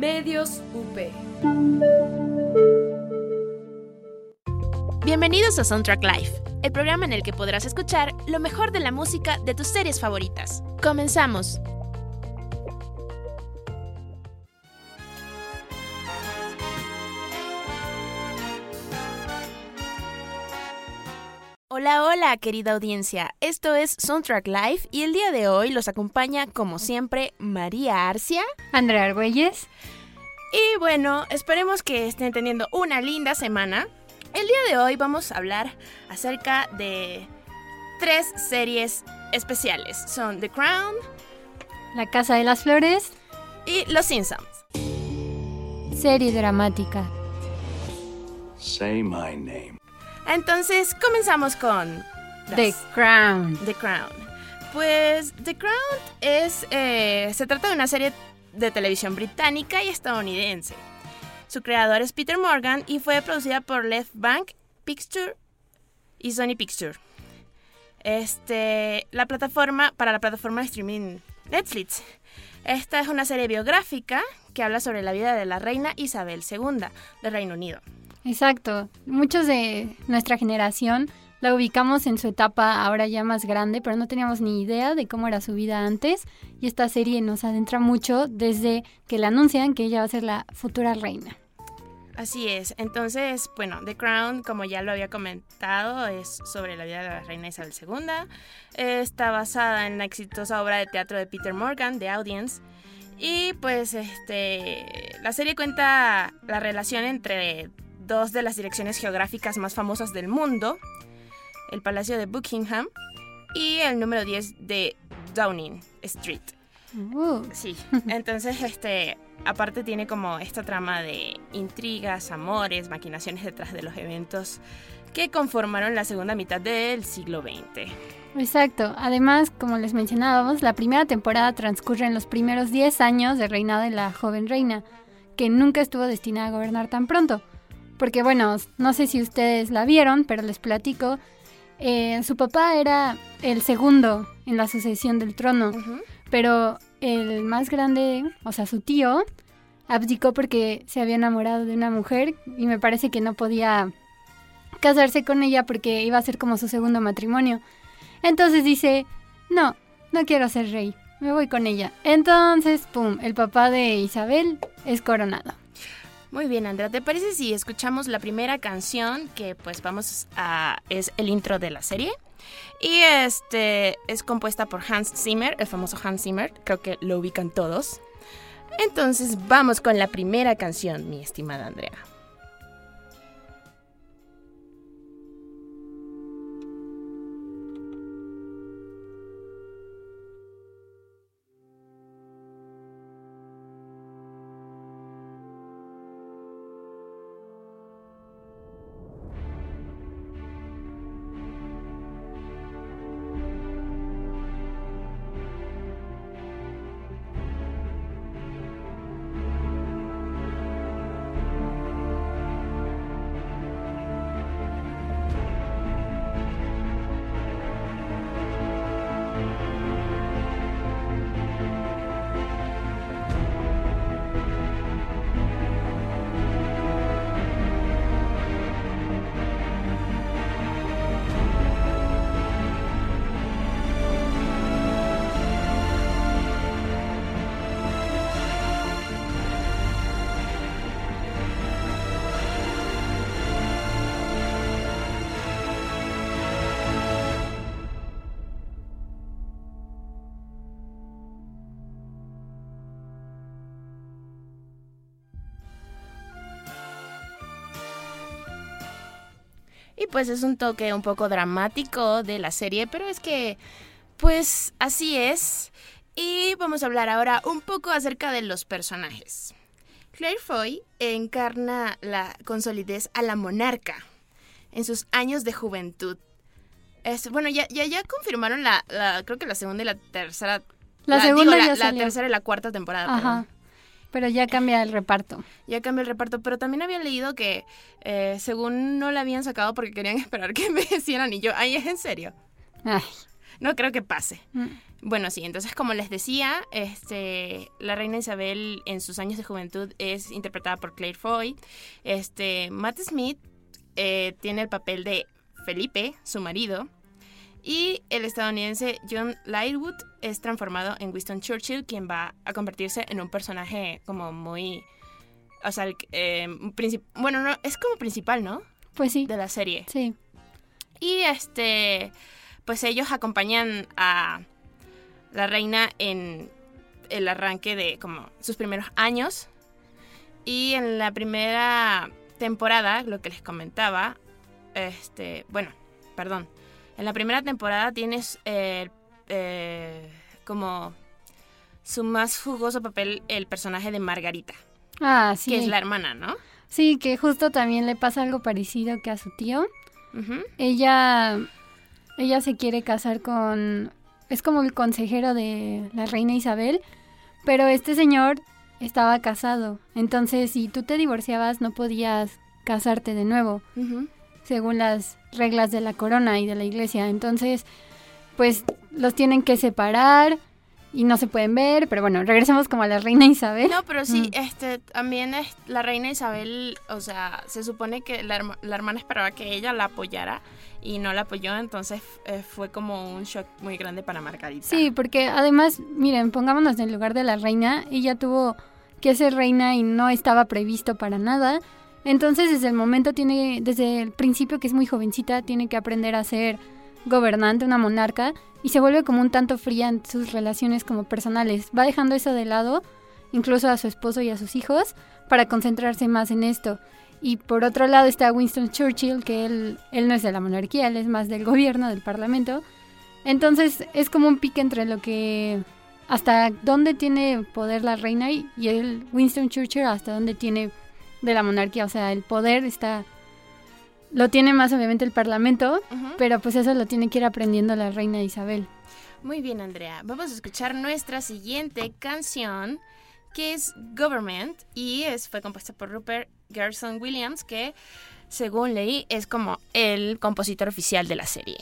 Medios UP. Bienvenidos a Soundtrack Live, el programa en el que podrás escuchar lo mejor de la música de tus series favoritas. Comenzamos. Hola, hola, querida audiencia. Esto es Soundtrack Live y el día de hoy los acompaña, como siempre, María Arcia. Andrea Argüelles. Y bueno, esperemos que estén teniendo una linda semana. El día de hoy vamos a hablar acerca de tres series especiales. Son The Crown, La Casa de las Flores, y Los Simpsons. serie dramática. Say my name. Entonces, comenzamos con The Crown. The Crown. Pues The Crown es. eh, se trata de una serie de televisión británica y estadounidense. Su creador es Peter Morgan y fue producida por Left Bank Picture y Sony Picture. Este, la plataforma para la plataforma de streaming Netflix. Esta es una serie biográfica que habla sobre la vida de la reina Isabel II de Reino Unido. Exacto. Muchos de nuestra generación la ubicamos en su etapa ahora ya más grande, pero no teníamos ni idea de cómo era su vida antes. Y esta serie nos adentra mucho desde que le anuncian que ella va a ser la futura reina. Así es. Entonces, bueno, The Crown, como ya lo había comentado, es sobre la vida de la reina Isabel II. Está basada en la exitosa obra de teatro de Peter Morgan, The Audience. Y pues este la serie cuenta la relación entre dos de las direcciones geográficas más famosas del mundo, el Palacio de Buckingham y el número 10 de Downing Street. Uh, Sí, entonces este aparte tiene como esta trama de intrigas, amores, maquinaciones detrás de los eventos que conformaron la segunda mitad del siglo XX. Exacto. Además, como les mencionábamos, la primera temporada transcurre en los primeros 10 años de reinado de la joven reina, que nunca estuvo destinada a gobernar tan pronto. Porque bueno, no sé si ustedes la vieron, pero les platico. eh, su papá era el segundo en la sucesión del trono, pero el más grande, o sea, su tío, abdicó porque se había enamorado de una mujer y me parece que no podía casarse con ella porque iba a ser como su segundo matrimonio. Entonces dice, no, no quiero ser rey, me voy con ella. Entonces, ¡pum!, el papá de Isabel es coronado. Muy bien, Andrea, ¿te parece si escuchamos la primera canción que pues vamos a es el intro de la serie? Y este es compuesta por Hans Zimmer, el famoso Hans Zimmer, creo que lo ubican todos. Entonces, vamos con la primera canción, mi estimada Andrea. Pues es un toque un poco dramático de la serie, pero es que, pues así es. Y vamos a hablar ahora un poco acerca de los personajes. Claire Foy encarna la, con solidez a la monarca en sus años de juventud. Es, bueno, ya, ya, ya confirmaron la, la- creo que la segunda y la tercera. La segunda digo, ya la, la tercera y la cuarta temporada. Ajá. perdón. Pero ya cambia el reparto. Ya cambió el reparto, pero también había leído que eh, según no la habían sacado porque querían esperar que envejecieran y yo, ay, es en serio. Ay, No creo que pase. mm. Bueno, sí, entonces como les decía, este, la reina Isabel en sus años de juventud es interpretada por Claire Foy. Este, Matt Smith eh, tiene el papel de Felipe, su marido. Y el estadounidense John Lightwood es transformado en Winston Churchill, quien va a convertirse en un personaje como muy... O sea, eh, bueno, no, es como principal, ¿no? Pues sí. De la serie. Sí. Y este, pues ellos acompañan a la reina en el arranque de como sus primeros años. Y en la primera temporada, lo que les comentaba, este, bueno, perdón, en la primera temporada tienes eh, como su más jugoso papel el personaje de Margarita. Ah, sí. Que es la hermana, ¿no? Sí, que justo también le pasa algo parecido que a su tío. Ella ella se quiere casar con es como el consejero de la reina Isabel, pero este señor estaba casado. Entonces, si tú te divorciabas, no podías casarte de nuevo, según las reglas de la corona y de la iglesia. Entonces, pues los tienen que separar y no se pueden ver, pero bueno, regresemos como a la reina Isabel. No, pero sí, este, también es la reina Isabel, o sea, se supone que la, la hermana esperaba que ella la apoyara y no la apoyó, entonces eh, fue como un shock muy grande para Margarita. Sí, porque además, miren, pongámonos en el lugar de la reina, ella tuvo que ser reina y no estaba previsto para nada. Entonces, desde el momento tiene, desde el principio que es muy jovencita, tiene que aprender a ser gobernante, una monarca, y se vuelve como un tanto fría en sus relaciones como personales. Va dejando eso de lado, incluso a su esposo y a sus hijos, para concentrarse más en esto. Y por otro lado está Winston Churchill, que él, él no es de la monarquía, él es más del gobierno, del parlamento. Entonces es como un pique entre lo que... hasta dónde tiene poder la reina y, el Winston Churchill hasta dónde tiene de la monarquía. O sea, el poder está... Lo tiene más obviamente el parlamento, pero pues eso lo tiene que ir aprendiendo la reina Isabel. Muy bien, Andrea. Vamos a escuchar nuestra siguiente canción, que es Government, y es, fue compuesta por Rupert Gerson Williams, que según leí es como el compositor oficial de la serie.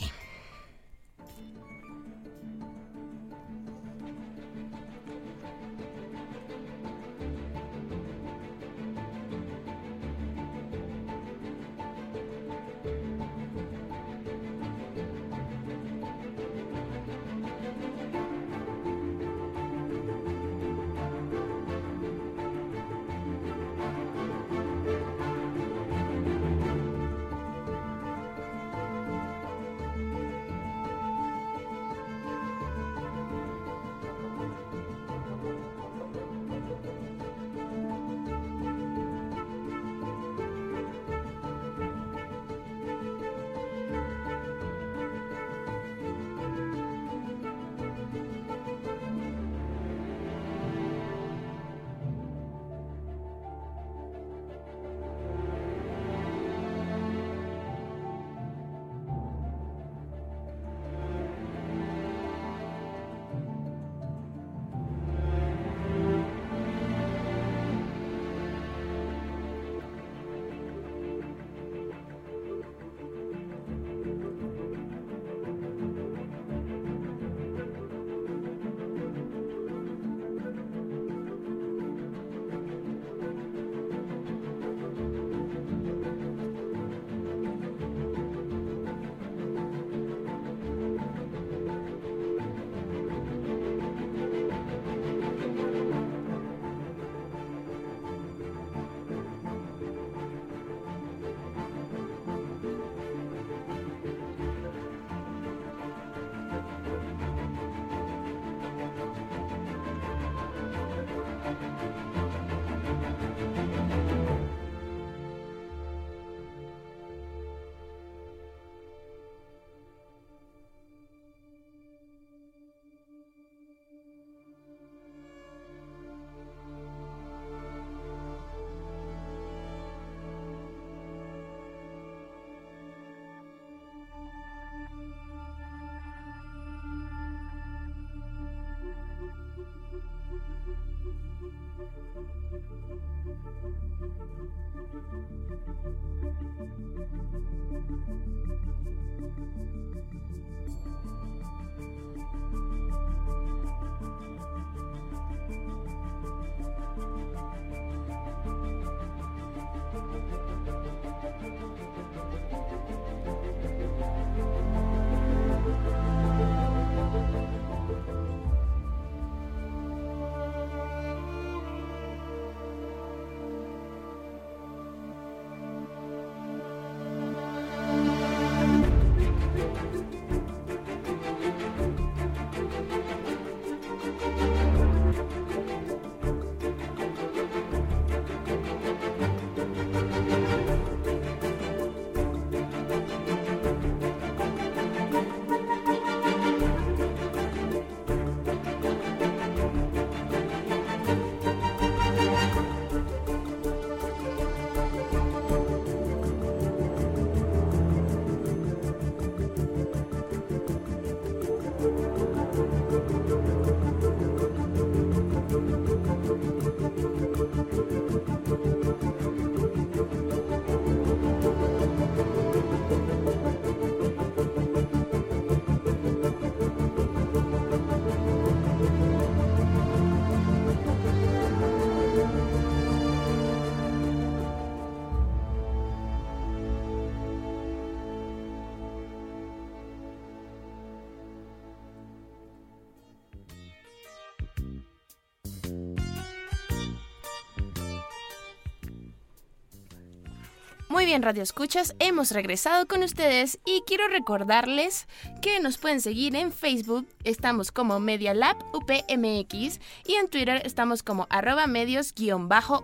Bien, Radio Escuchas, hemos regresado con ustedes y quiero recordarles que nos pueden seguir en Facebook, estamos como Media Lab UPMX y en Twitter estamos como arroba medios-upmx.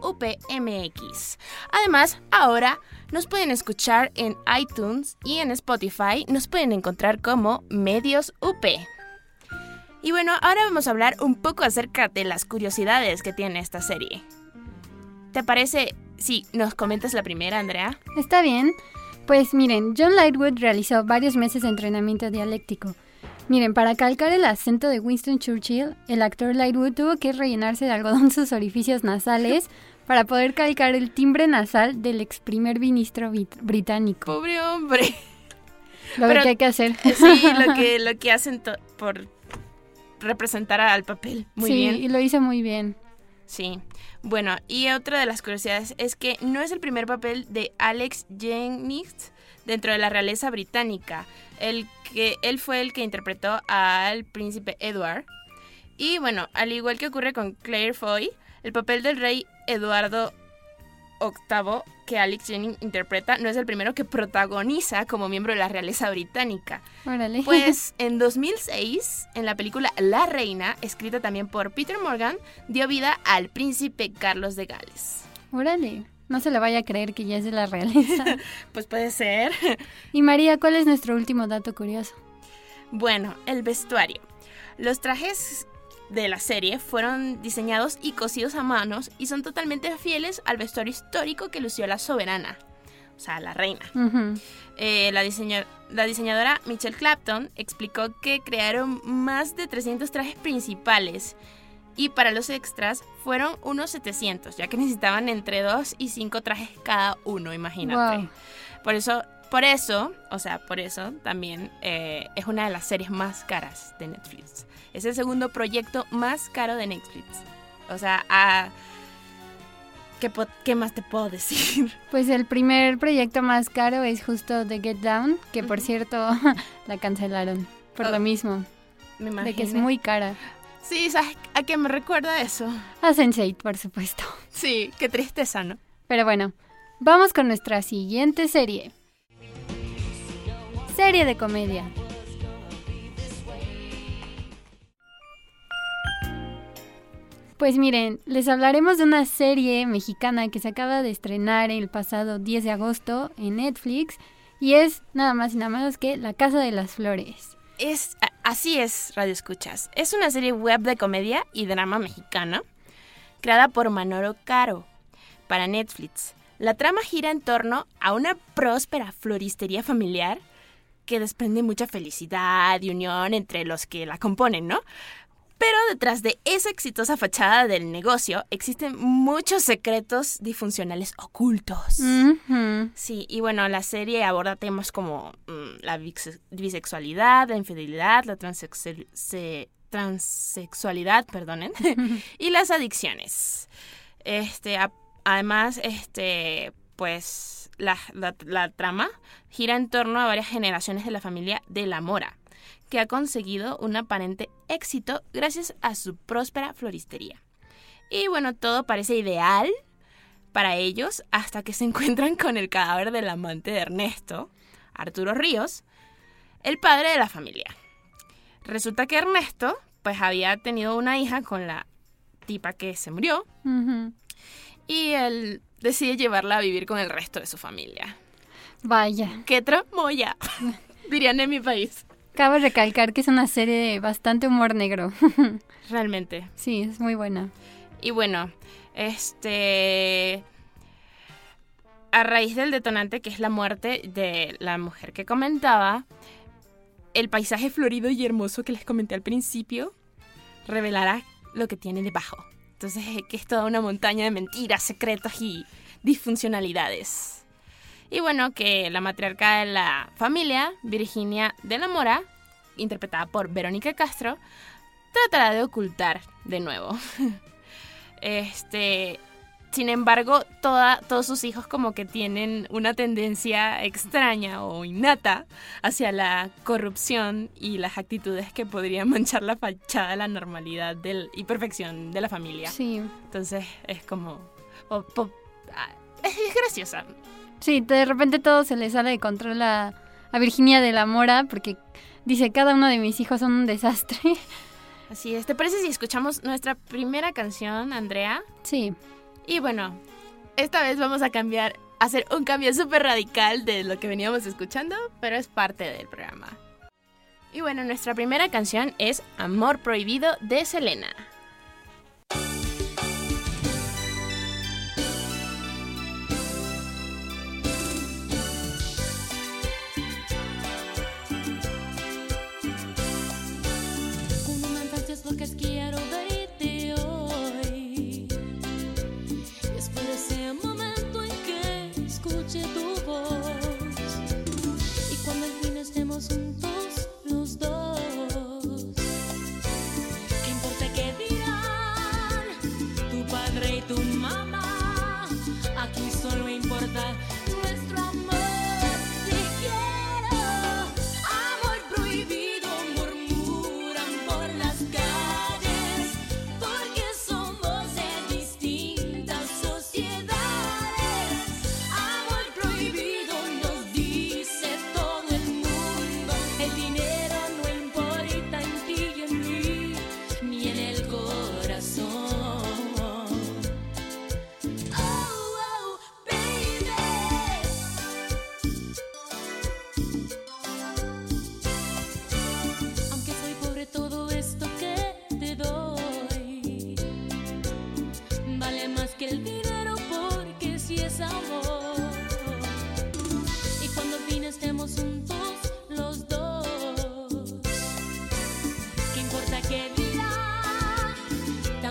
Además, ahora nos pueden escuchar en iTunes y en Spotify, nos pueden encontrar como Medios UP. Y bueno, ahora vamos a hablar un poco acerca de las curiosidades que tiene esta serie. ¿Te parece si nos comentas la primera, Andrea? Está bien. Pues miren, John Lightwood realizó varios meses de entrenamiento dialéctico. Miren, para calcar el acento de Winston Churchill, el actor Lightwood tuvo que rellenarse de algodón sus orificios nasales para poder calcar el timbre nasal del ex primer ministro brit- británico. Pobre hombre. Lo Pero- que hay que hacer. Sí, lo que, lo que hacen por representar al papel. Muy sí, bien. y lo hizo muy bien. Sí. Bueno, y otra de las curiosidades es que no es el primer papel de Alex Jennings dentro de la realeza británica. El que, él fue el que interpretó al príncipe Edward. Y bueno, al igual que ocurre con Claire Foy, el papel del rey Eduardo VIII que Alex Jennings interpreta no es el primero que protagoniza como miembro de la realeza británica. Órale. Pues en 2006, en la película La Reina, escrita también por Peter Morgan, dio vida al príncipe Carlos de Gales. Órale. No se le vaya a creer que ya es de la realeza. Pues puede ser. y María, ¿cuál es nuestro último dato curioso? Bueno, el vestuario. Los trajes de la serie fueron diseñados y cosidos a manos y son totalmente fieles al vestuario histórico que lució la soberana, o sea, la reina. Eh, la, diseña- la diseñadora Michelle Clapton explicó que crearon más de 300 trajes principales y para los extras fueron unos 700, ya que necesitaban entre 2 y 5 trajes cada uno, imagínate. Wow. Por eso, por eso, o sea, por eso también eh, es una de las series más caras de Netflix. Es el segundo proyecto más caro de Netflix. O sea, a... ¿Qué, más te puedo decir? Pues el primer proyecto más caro es justo The Get Down, que por cierto la cancelaron por Oh, lo mismo, Me de que es imagino. muy cara. Sí, ¿sabes a qué me recuerda eso? A Sense8, por supuesto. Sí, qué tristeza, ¿no? Pero bueno, vamos con nuestra siguiente serie. Serie de comedia. Pues miren, les hablaremos de una serie mexicana que se acaba de estrenar el pasado 10 de agosto en Netflix y es nada más y nada menos que La Casa de las Flores. Es, así es, Radio Escuchas. Es una serie web de comedia y drama mexicana creada por Manolo Caro para Netflix. La trama gira en torno a una próspera floristería familiar que desprende mucha felicidad y unión entre los que la componen, ¿no? Pero detrás de esa exitosa fachada del negocio existen muchos secretos disfuncionales ocultos. Sí, y bueno, la serie aborda temas como mm, la bise- bisexualidad, la infidelidad, la transexual- se- transexualidad, perdonen, y las adicciones. Este, a- además, este, pues la, la- la trama gira en torno a varias generaciones de la familia de la Mora, que ha conseguido un aparente éxito gracias a su próspera floristería. Y bueno, todo parece ideal para ellos hasta que se encuentran con el cadáver del amante de Ernesto, Arturo Ríos, el padre de la familia. Resulta que Ernesto pues había tenido una hija con la tipa que se murió y él decide llevarla a vivir con el resto de su familia. Vaya. ¡Qué tramoya! Dirían en mi país. Cabe recalcar que es una serie de bastante humor negro. Realmente. sí, es muy buena. Y bueno, este... A raíz del detonante que es la muerte de la mujer que comentaba, el paisaje florido y hermoso que les comenté al principio revelará lo que tiene debajo. Entonces, que es toda una montaña de mentiras, secretos y disfuncionalidades. Y bueno, que la matriarca de la familia, Virginia de la Mora, interpretada por Verónica Castro, tratará de ocultar de nuevo. Este, sin embargo, toda, todos sus hijos como que tienen una tendencia extraña o innata hacia la corrupción y las actitudes que podrían manchar la fachada de la normalidad del, y perfección de la familia. Sí. Entonces es como... ah, es graciosa. Sí, de repente todo se le sale de control a, a Virginia de la Mora porque dice, cada uno de mis hijos son un desastre. Así es. ¿Te parece si escuchamos nuestra primera canción, Andrea? Sí. Y bueno, esta vez vamos a cambiar, hacer un cambio súper radical de lo que veníamos escuchando, pero es parte del programa. Y bueno, nuestra primera canción es Amor Prohibido de Selena.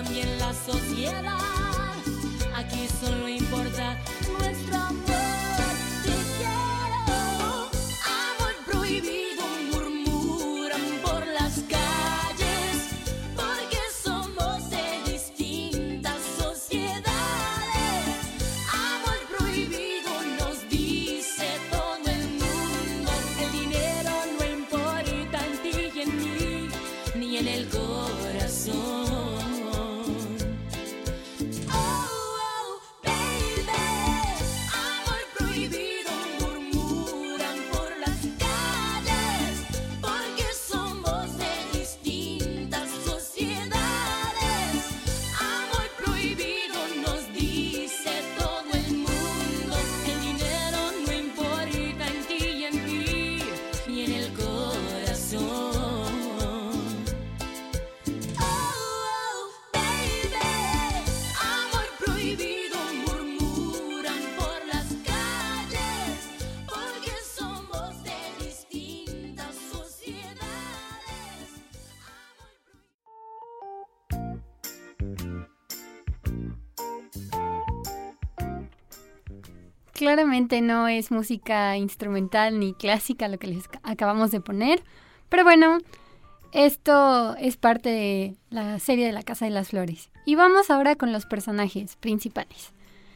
también la sociedad. Aquí solo importa claramente no es música instrumental ni clásica lo que les acabamos de poner, pero bueno, esto es parte de la serie de la Casa de las Flores. Y vamos ahora con los personajes principales.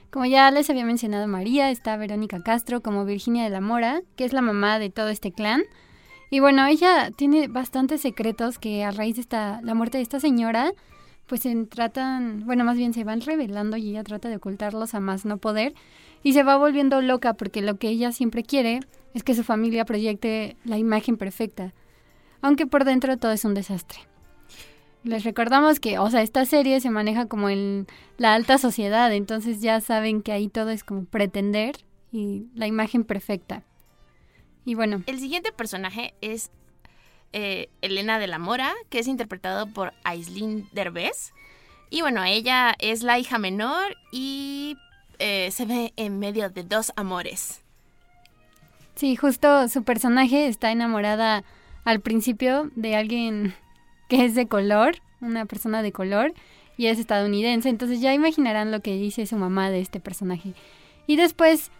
Como ya les había mencionado María, está Verónica Castro como Virginia de la Mora, que es la mamá de todo este clan. Y bueno, ella tiene bastantes secretos que a raíz de esta, la muerte de esta señora, pues se tratan, bueno, más bien se van revelando y ella trata de ocultarlos a más no poder y se va volviendo loca porque lo que ella siempre quiere es que su familia proyecte la imagen perfecta, aunque por dentro todo es un desastre. Les recordamos que, o sea, esta serie se maneja como en la alta sociedad, entonces ya saben que ahí todo es como pretender y la imagen perfecta. Y bueno. El siguiente personaje es eh, Elena de la Mora, que es interpretado por Aislinn Derbez. Y bueno, ella es la hija menor y eh, se ve en medio de dos amores. Sí, justo su personaje está enamorada al principio de alguien que es de color, una persona de color, y es estadounidense, entonces ya imaginarán lo que dice su mamá de este personaje. Y después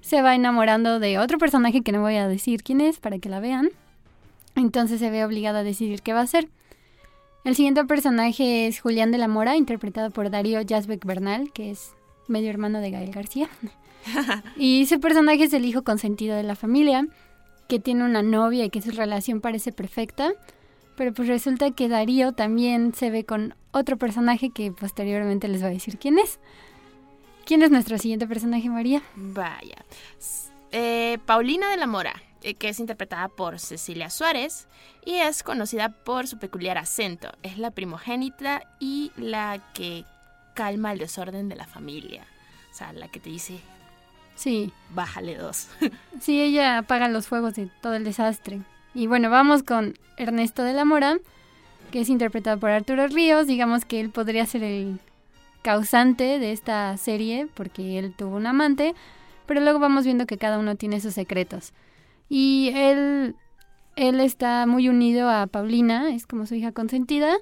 se va enamorando de otro personaje que no voy a decir quién es para que la vean. Entonces se ve obligada a decidir qué va a hacer. El siguiente personaje es Julián de la Mora, interpretado por Darío Jasbeck Bernal, que es medio hermano de Gael García. y ese personaje es el hijo consentido de la familia, que tiene una novia y que su relación parece perfecta. Pero pues resulta que Darío también se ve con otro personaje que posteriormente les voy a decir quién es. ¿Quién es nuestro siguiente personaje, María? Vaya. Eh, Paulina de la Mora, que es interpretada por Cecilia Suárez y es conocida por su peculiar acento. Es la primogénita y la que calma el desorden de la familia. O sea, la que te dice, Sí, bájale dos. sí, ella apaga los fuegos de todo el desastre. Y bueno, vamos con Ernesto de la Mora, que es interpretado por Arturo Ríos. Digamos que él podría ser el causante de esta serie, porque él tuvo un amante, pero luego vamos viendo que cada uno tiene sus secretos. Y él, él está muy unido a Paulina, es como su hija consentida,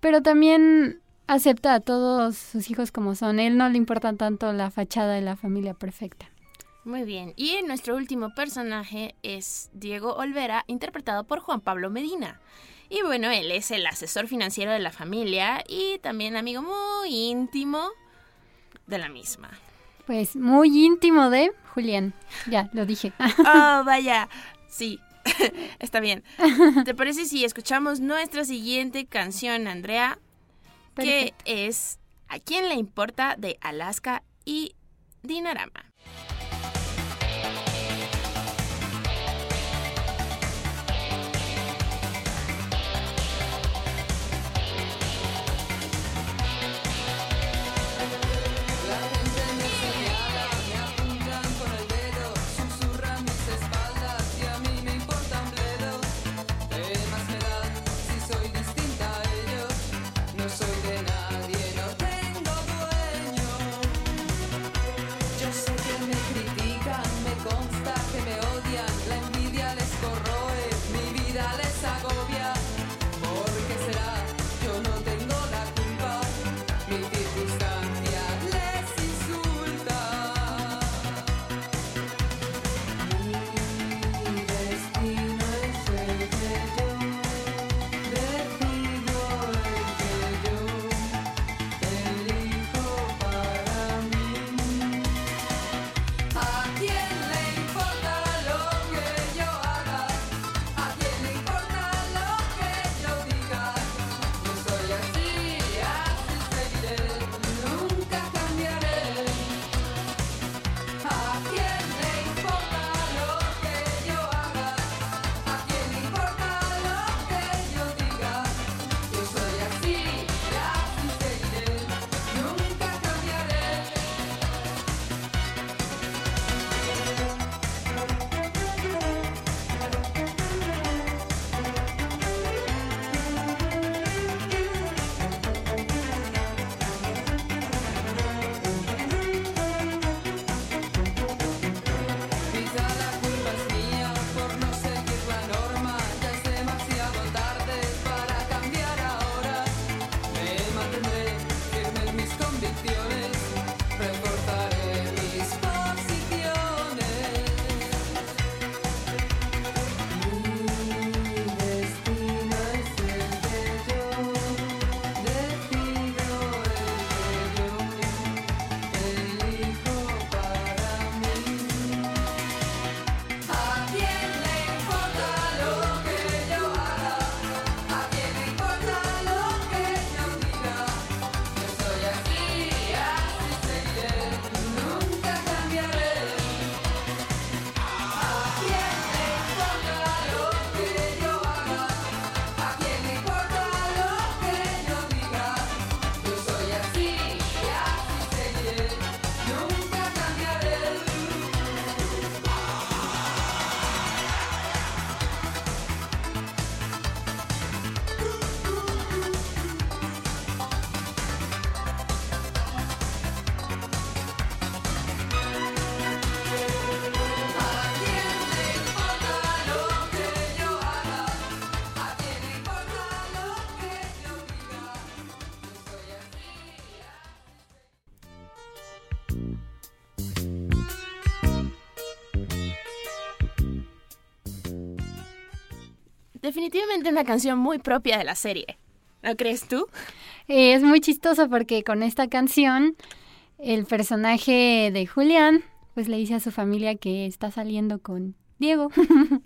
pero también acepta a todos sus hijos como son. Él no le importa tanto la fachada de la familia perfecta. Muy bien. Y nuestro último personaje es Diego Olvera, interpretado por Juan Pablo Medina. Y bueno, él es el asesor financiero de la familia y también amigo muy íntimo de la misma. Pues muy íntimo de Julián. Ya, lo dije. Oh, vaya. Sí, está bien. ¿Te parece si escuchamos nuestra siguiente canción, Andrea? Que es ¿A quién le importa? de Alaska y Dinarama. Definitivamente una canción muy propia de la serie. ¿No crees tú? Eh, es muy chistoso porque con esta canción el personaje de Julián pues le dice a su familia que está saliendo con Diego.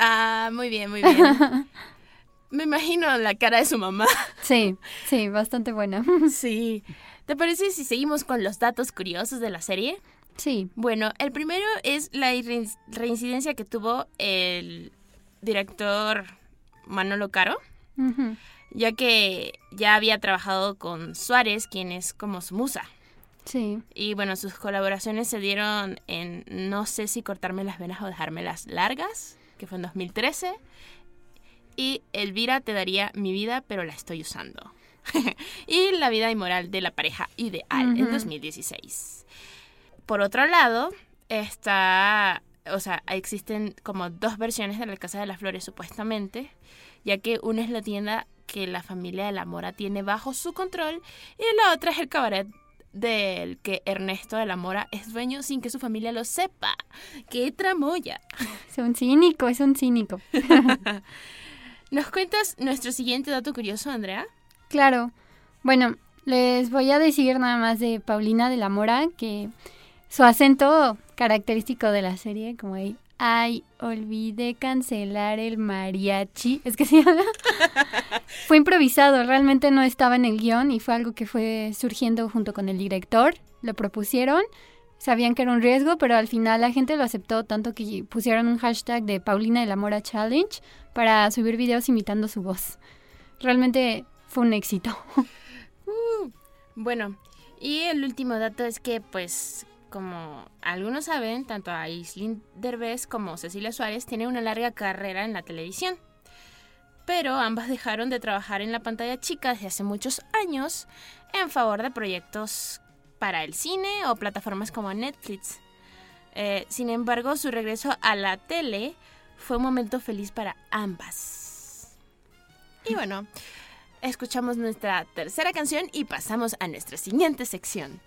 Ah, muy bien, muy bien. Me imagino la cara de su mamá. sí, sí, bastante buena. Sí. ¿Te parece si seguimos con los datos curiosos de la serie? Sí. Bueno, el primero es la re- reincidencia que tuvo el director Manolo Caro, ya que ya había trabajado con Suárez, quien es como su musa. Sí. Y bueno, sus colaboraciones se dieron en No sé si cortarme las venas o dejármelas largas, que fue en 2013. Y Elvira te daría mi vida, pero la estoy usando. y La vida inmoral de la pareja ideal en Ujú. 2016. Por otro lado, está, o sea, existen como dos versiones de la Casa de las Flores supuestamente, ya que una es la tienda que la familia de la Mora tiene bajo su control y la otra es el cabaret del que Ernesto de la Mora es dueño sin que su familia lo sepa. ¡Qué tramoya! Es un cínico, es un cínico. ¿Nos cuentas nuestro siguiente dato curioso, Andrea? Claro. Bueno, les voy a decir nada más de Paulina de la Mora que su acento característico de la serie, como ahí, ay, olvidé cancelar el mariachi, es que se llama. fue improvisado, realmente no estaba en el guion y fue algo que fue surgiendo junto con el director, lo propusieron. Sabían que era un riesgo, pero al final la gente lo aceptó tanto que pusieron un hashtag de Paulina de la Mora Challenge para subir videos imitando su voz. Realmente fue un éxito. Bueno, y el último dato es que, pues, como algunos saben, tanto Aislinn Derbez como Cecilia Suárez tienen una larga carrera en la televisión. Pero ambas dejaron de trabajar en la pantalla chica desde hace muchos años en favor de proyectos para el cine o plataformas como Netflix. Eh, sin embargo, su regreso a la tele fue un momento feliz para ambas. Y bueno, escuchamos nuestra tercera canción y pasamos a nuestra siguiente sección.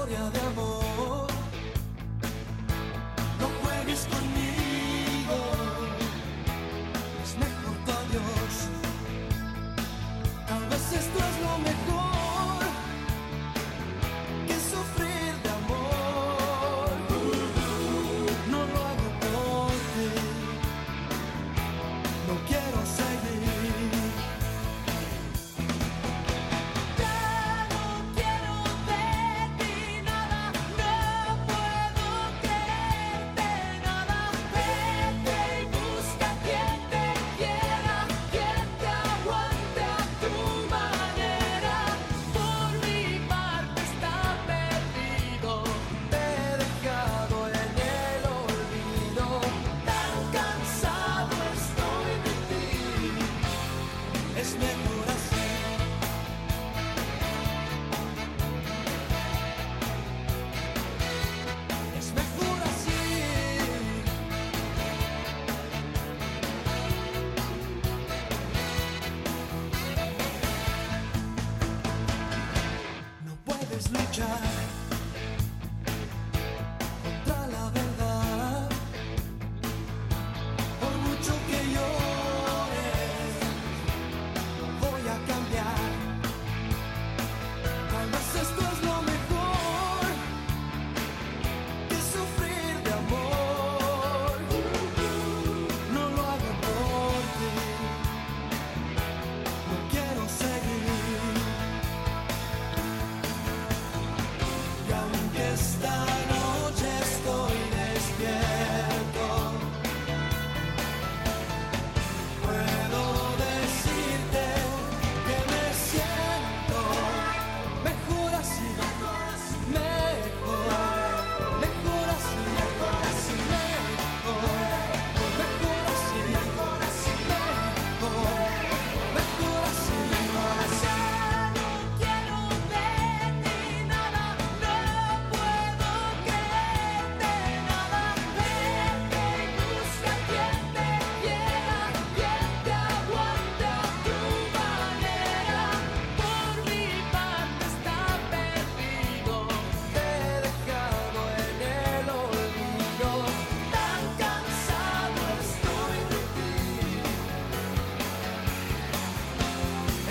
Historia de amor, no juegues conmigo, es mejor tu adiós. Tal vez esto es lo mejor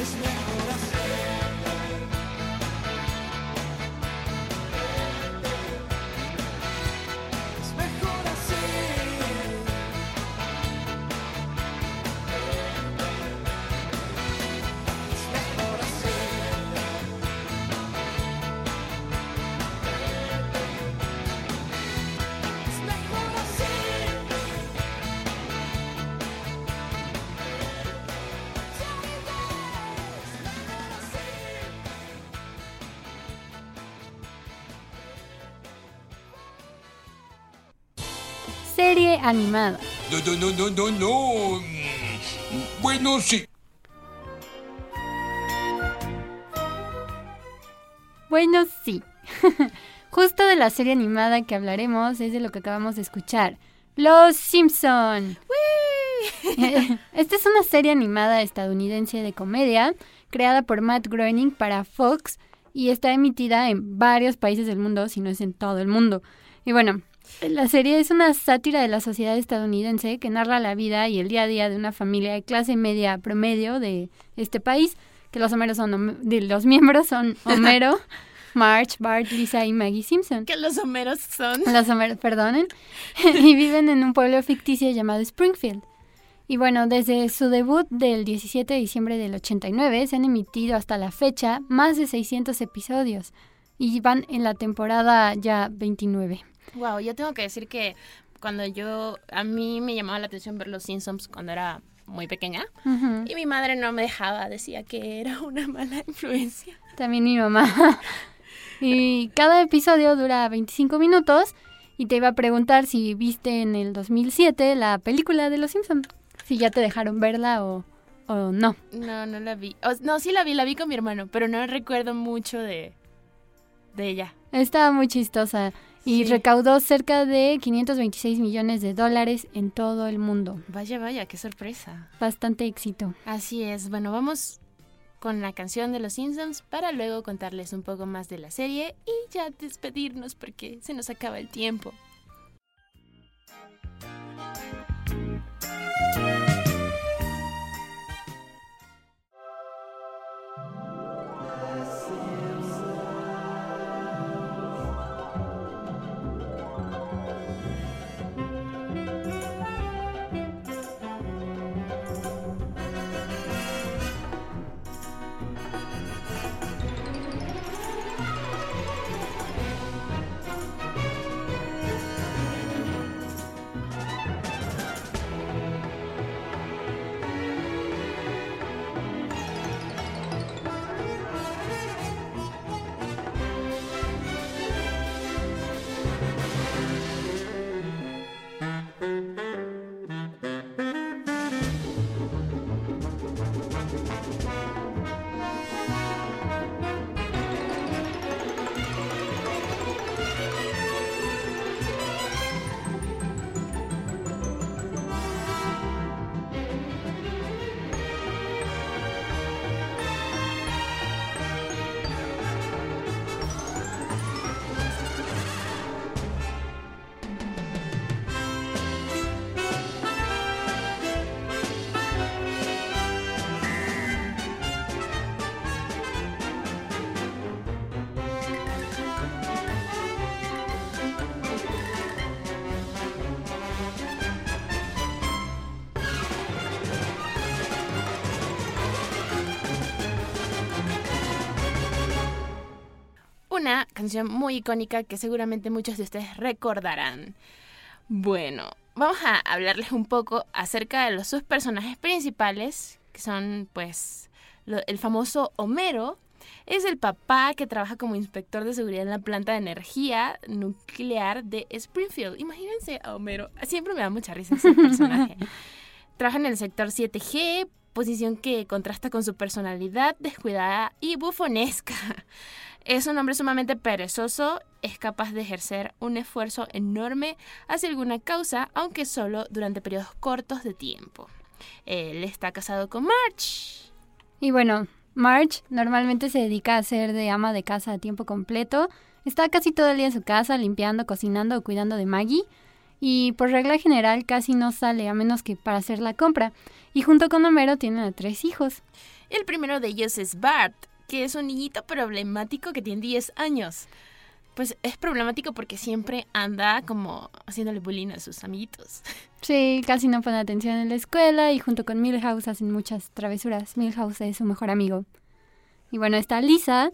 Christmas. Serie animada. No, no, no, no, no, no. Bueno, sí. Bueno, sí. Justo de la serie animada que hablaremos es de lo que acabamos de escuchar. Los Simpson. Esta es una serie animada estadounidense de comedia creada por Matt Groening para Fox y está emitida en varios países del mundo, si no es en todo el mundo. Y bueno, la serie es una sátira de la sociedad estadounidense que narra la vida y el día a día de una familia de clase media promedio de este país, que los, Homeros son, los miembros son Homero, Marge, Bart, Lisa y Maggie Simpson. Que los homeros son. Los Homer, perdonen, y viven en un pueblo ficticio llamado Springfield. Y bueno, desde su debut del 17 de diciembre del 89 se han emitido hasta la fecha más de 600 episodios y van en la temporada ya 29. Wow, yo tengo que decir que cuando yo. A mí me llamaba la atención ver los Simpsons cuando era muy pequeña. Ujú. Y mi madre no me dejaba, decía que era una mala influencia. También mi mamá. y cada episodio dura 25 minutos y te iba a preguntar si viste en el 2007 la película de Los Simpsons, si ya te dejaron verla o, o no. No, no la vi. O- no, sí la vi, la vi con mi hermano, pero no recuerdo mucho de, de ella. Estaba muy chistosa y Sí. recaudó cerca de 526 millones de dólares en todo el mundo. Vaya, vaya, qué sorpresa. Bastante éxito. Así es. Bueno, vamos con la canción de los Simpsons para luego contarles un poco más de la serie y ya despedirnos porque se nos acaba el tiempo. Una canción muy icónica que seguramente muchos de ustedes recordarán. Bueno, vamos a hablarles un poco acerca de los sus personajes principales, que son pues lo- el famoso Homero. Es el papá que trabaja como inspector de seguridad en la planta de energía nuclear de Springfield. Imagínense a Homero. Siempre me da mucha risa ese personaje. Trabaja en el sector 7G, posición que contrasta con su personalidad descuidada y bufonesca. Es un hombre sumamente perezoso, es capaz de ejercer un esfuerzo enorme hacia alguna causa, aunque solo durante periodos cortos de tiempo. Él está casado con Marge. Y bueno, Marge normalmente se dedica a ser de ama de casa a tiempo completo. Está casi todo el día en su casa limpiando, cocinando o cuidando de Maggie. Y por regla general casi no sale a menos que para hacer la compra. Y junto con Homero tienen a tres hijos. El primero de ellos es Bart, que es un niñito problemático que tiene 10 años. Pues es problemático porque siempre anda como haciéndole bullying a sus amiguitos. Sí, casi no pone atención en la escuela y junto con Milhouse hacen muchas travesuras. Milhouse es su mejor amigo. Y bueno, está Lisa,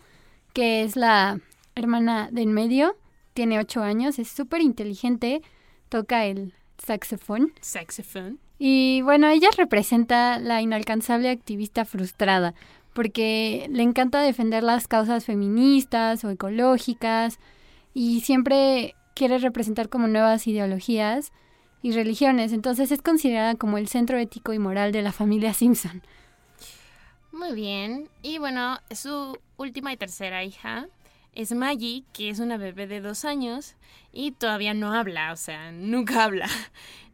que es la hermana de en medio. Tiene ocho años, es súper inteligente, toca el saxofón. Saxophone. Y bueno, ella representa la inalcanzable activista frustrada, porque le encanta defender las causas feministas o ecológicas y siempre quiere representar como nuevas ideologías y religiones, entonces es considerada como el centro ético y moral de la familia Simpson. Muy bien. Y bueno, su última y tercera hija es Maggie, que es una bebé de dos años y todavía no habla, o sea, nunca habla.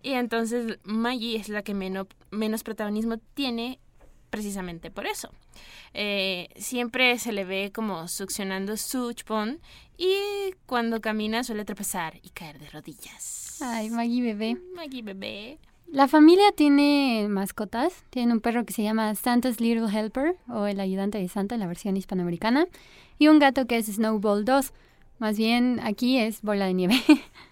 Y entonces Maggie es la que menos, menos protagonismo tiene precisamente por eso. Eh, siempre se le ve como succionando su chupón y cuando camina suele tropezar y caer de rodillas. Ay, Maggie bebé. Maggie bebé. La familia tiene mascotas. Tiene un perro que se llama Santa's Little Helper o el ayudante de Santa en la versión hispanoamericana. Y un gato que es Snowball 2. Más bien aquí es bola de nieve.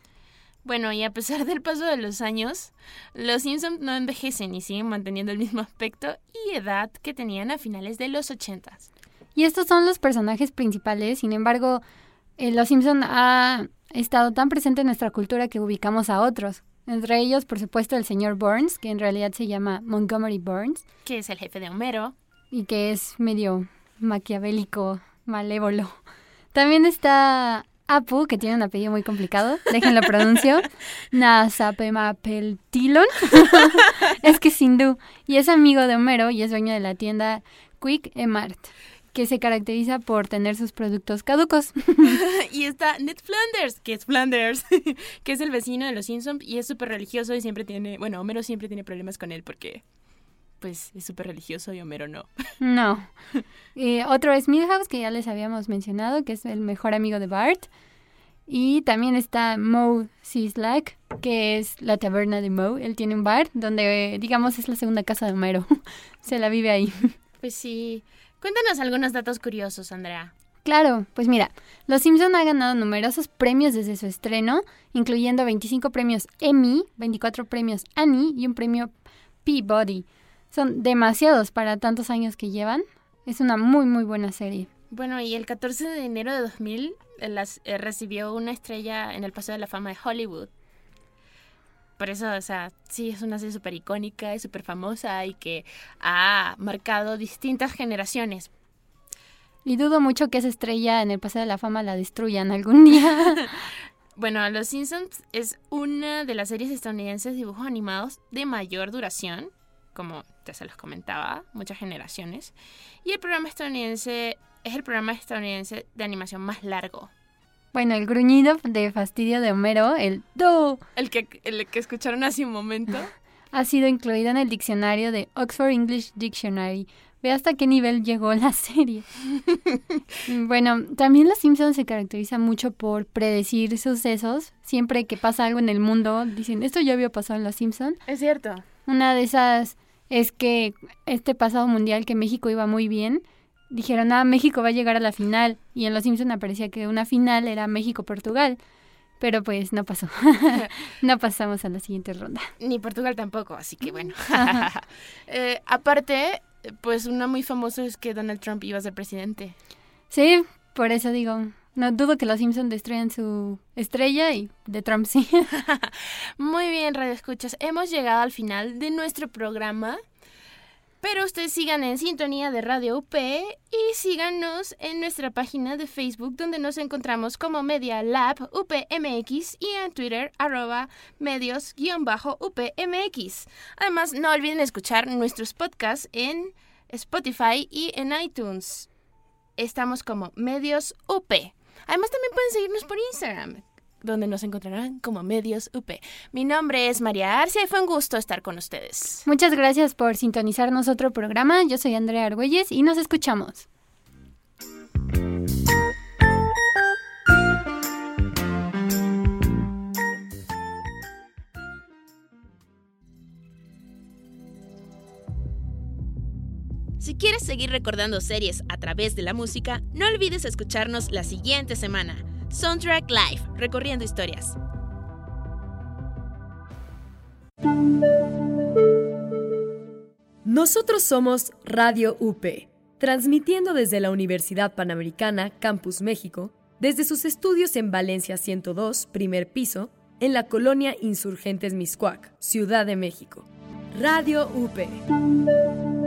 Bueno, y a pesar del paso de los años, los Simpsons no envejecen y siguen manteniendo el mismo aspecto y edad que tenían a finales de los 80. Y estos son los personajes principales. Sin embargo, eh, Los Simpson ha estado tan presente en nuestra cultura que ubicamos a otros. Entre ellos, por supuesto, el señor Burns, que en realidad se llama Montgomery Burns Que es el jefe de Homero. y que es medio maquiavélico, malévolo. También está Apu, que tiene un apellido muy complicado, déjenlo pronuncio. Nasapemapeltilon. es que es hindú. Y es amigo de Homero y es dueño de la tienda Quick Mart, que se caracteriza por tener sus productos caducos. y está Ned Flanders, que es Flanders, que es el vecino de los Simpsons y es súper religioso y siempre tiene, bueno, Homero siempre tiene problemas con él porque pues es súper religioso y Homero no. No. Eh, otro es Milhouse, que ya les habíamos mencionado, que es el mejor amigo de Bart. Y también está Moe Sislak, que es la taberna de Moe. Él tiene un bar donde, digamos, es la segunda casa de Homero. Se la vive ahí. Pues sí. Cuéntanos algunos datos curiosos, Andrea. Claro, pues mira, Los Simpson ha ganado numerosos premios desde su estreno, incluyendo 25 premios Emmy, 24 premios Annie y un premio Peabody. Son demasiados para tantos años que llevan. Es una muy, muy buena serie. Bueno, y el 14 de enero de 2000 eh, las- eh, recibió una estrella en el Paseo de la Fama de Hollywood. Por eso, o sea, sí, es una serie súper icónica y súper famosa y que ha marcado distintas generaciones. Y dudo mucho que esa estrella en el Paseo de la Fama la destruyan algún día. Bueno, Los Simpsons es una de las series estadounidenses de dibujos animados de mayor duración, como ya se los comentaba, muchas generaciones. Y el programa estadounidense es el programa estadounidense de animación más largo. bueno, el gruñido de fastidio de Homero, el do, El que, el que escucharon hace un momento. ha sido incluido en el diccionario de Oxford English Dictionary. Ve hasta qué nivel llegó la serie. bueno, también Los Simpsons se caracteriza mucho por predecir sucesos. Siempre que pasa algo en el mundo, dicen, esto ya había pasado en Los Simpsons. Es cierto. Una de esas es que este pasado mundial que México iba muy bien, dijeron, ah, México va a llegar a la final. Y en Los Simpson aparecía que una final era México-Portugal. Pero pues no pasó. no pasamos a la siguiente ronda. Ni Portugal tampoco, así que bueno. Eh, aparte, pues una muy famosa es que Donald Trump iba a ser presidente. Sí, por eso digo, no dudo que los Simpson destruyan su estrella y de Trump sí. Muy bien, Radio Escuchas. Hemos llegado al final de nuestro programa. Pero ustedes sigan en sintonía de Radio UP y síganos en nuestra página de Facebook donde nos encontramos como Media Lab UPMX y en Twitter arroba medios-UPMX. Además, no olviden escuchar nuestros podcasts en Spotify y en iTunes. Estamos como Medios UP. Además, también pueden seguirnos por Instagram, donde nos encontrarán como Medios UP. Mi nombre es María Arcia y fue un gusto estar con ustedes. Muchas gracias por sintonizarnos otro programa. Yo soy Andrea Argüelles y nos escuchamos. Quieres seguir recordando series a través de la música, no olvides escucharnos la siguiente semana. Soundtrack Live, recorriendo historias. Nosotros somos Radio UP, transmitiendo desde la Universidad Panamericana, Campus México, desde sus estudios en Valencia 102, primer piso, en la colonia Insurgentes Miscuac, Ciudad de México. Radio UP.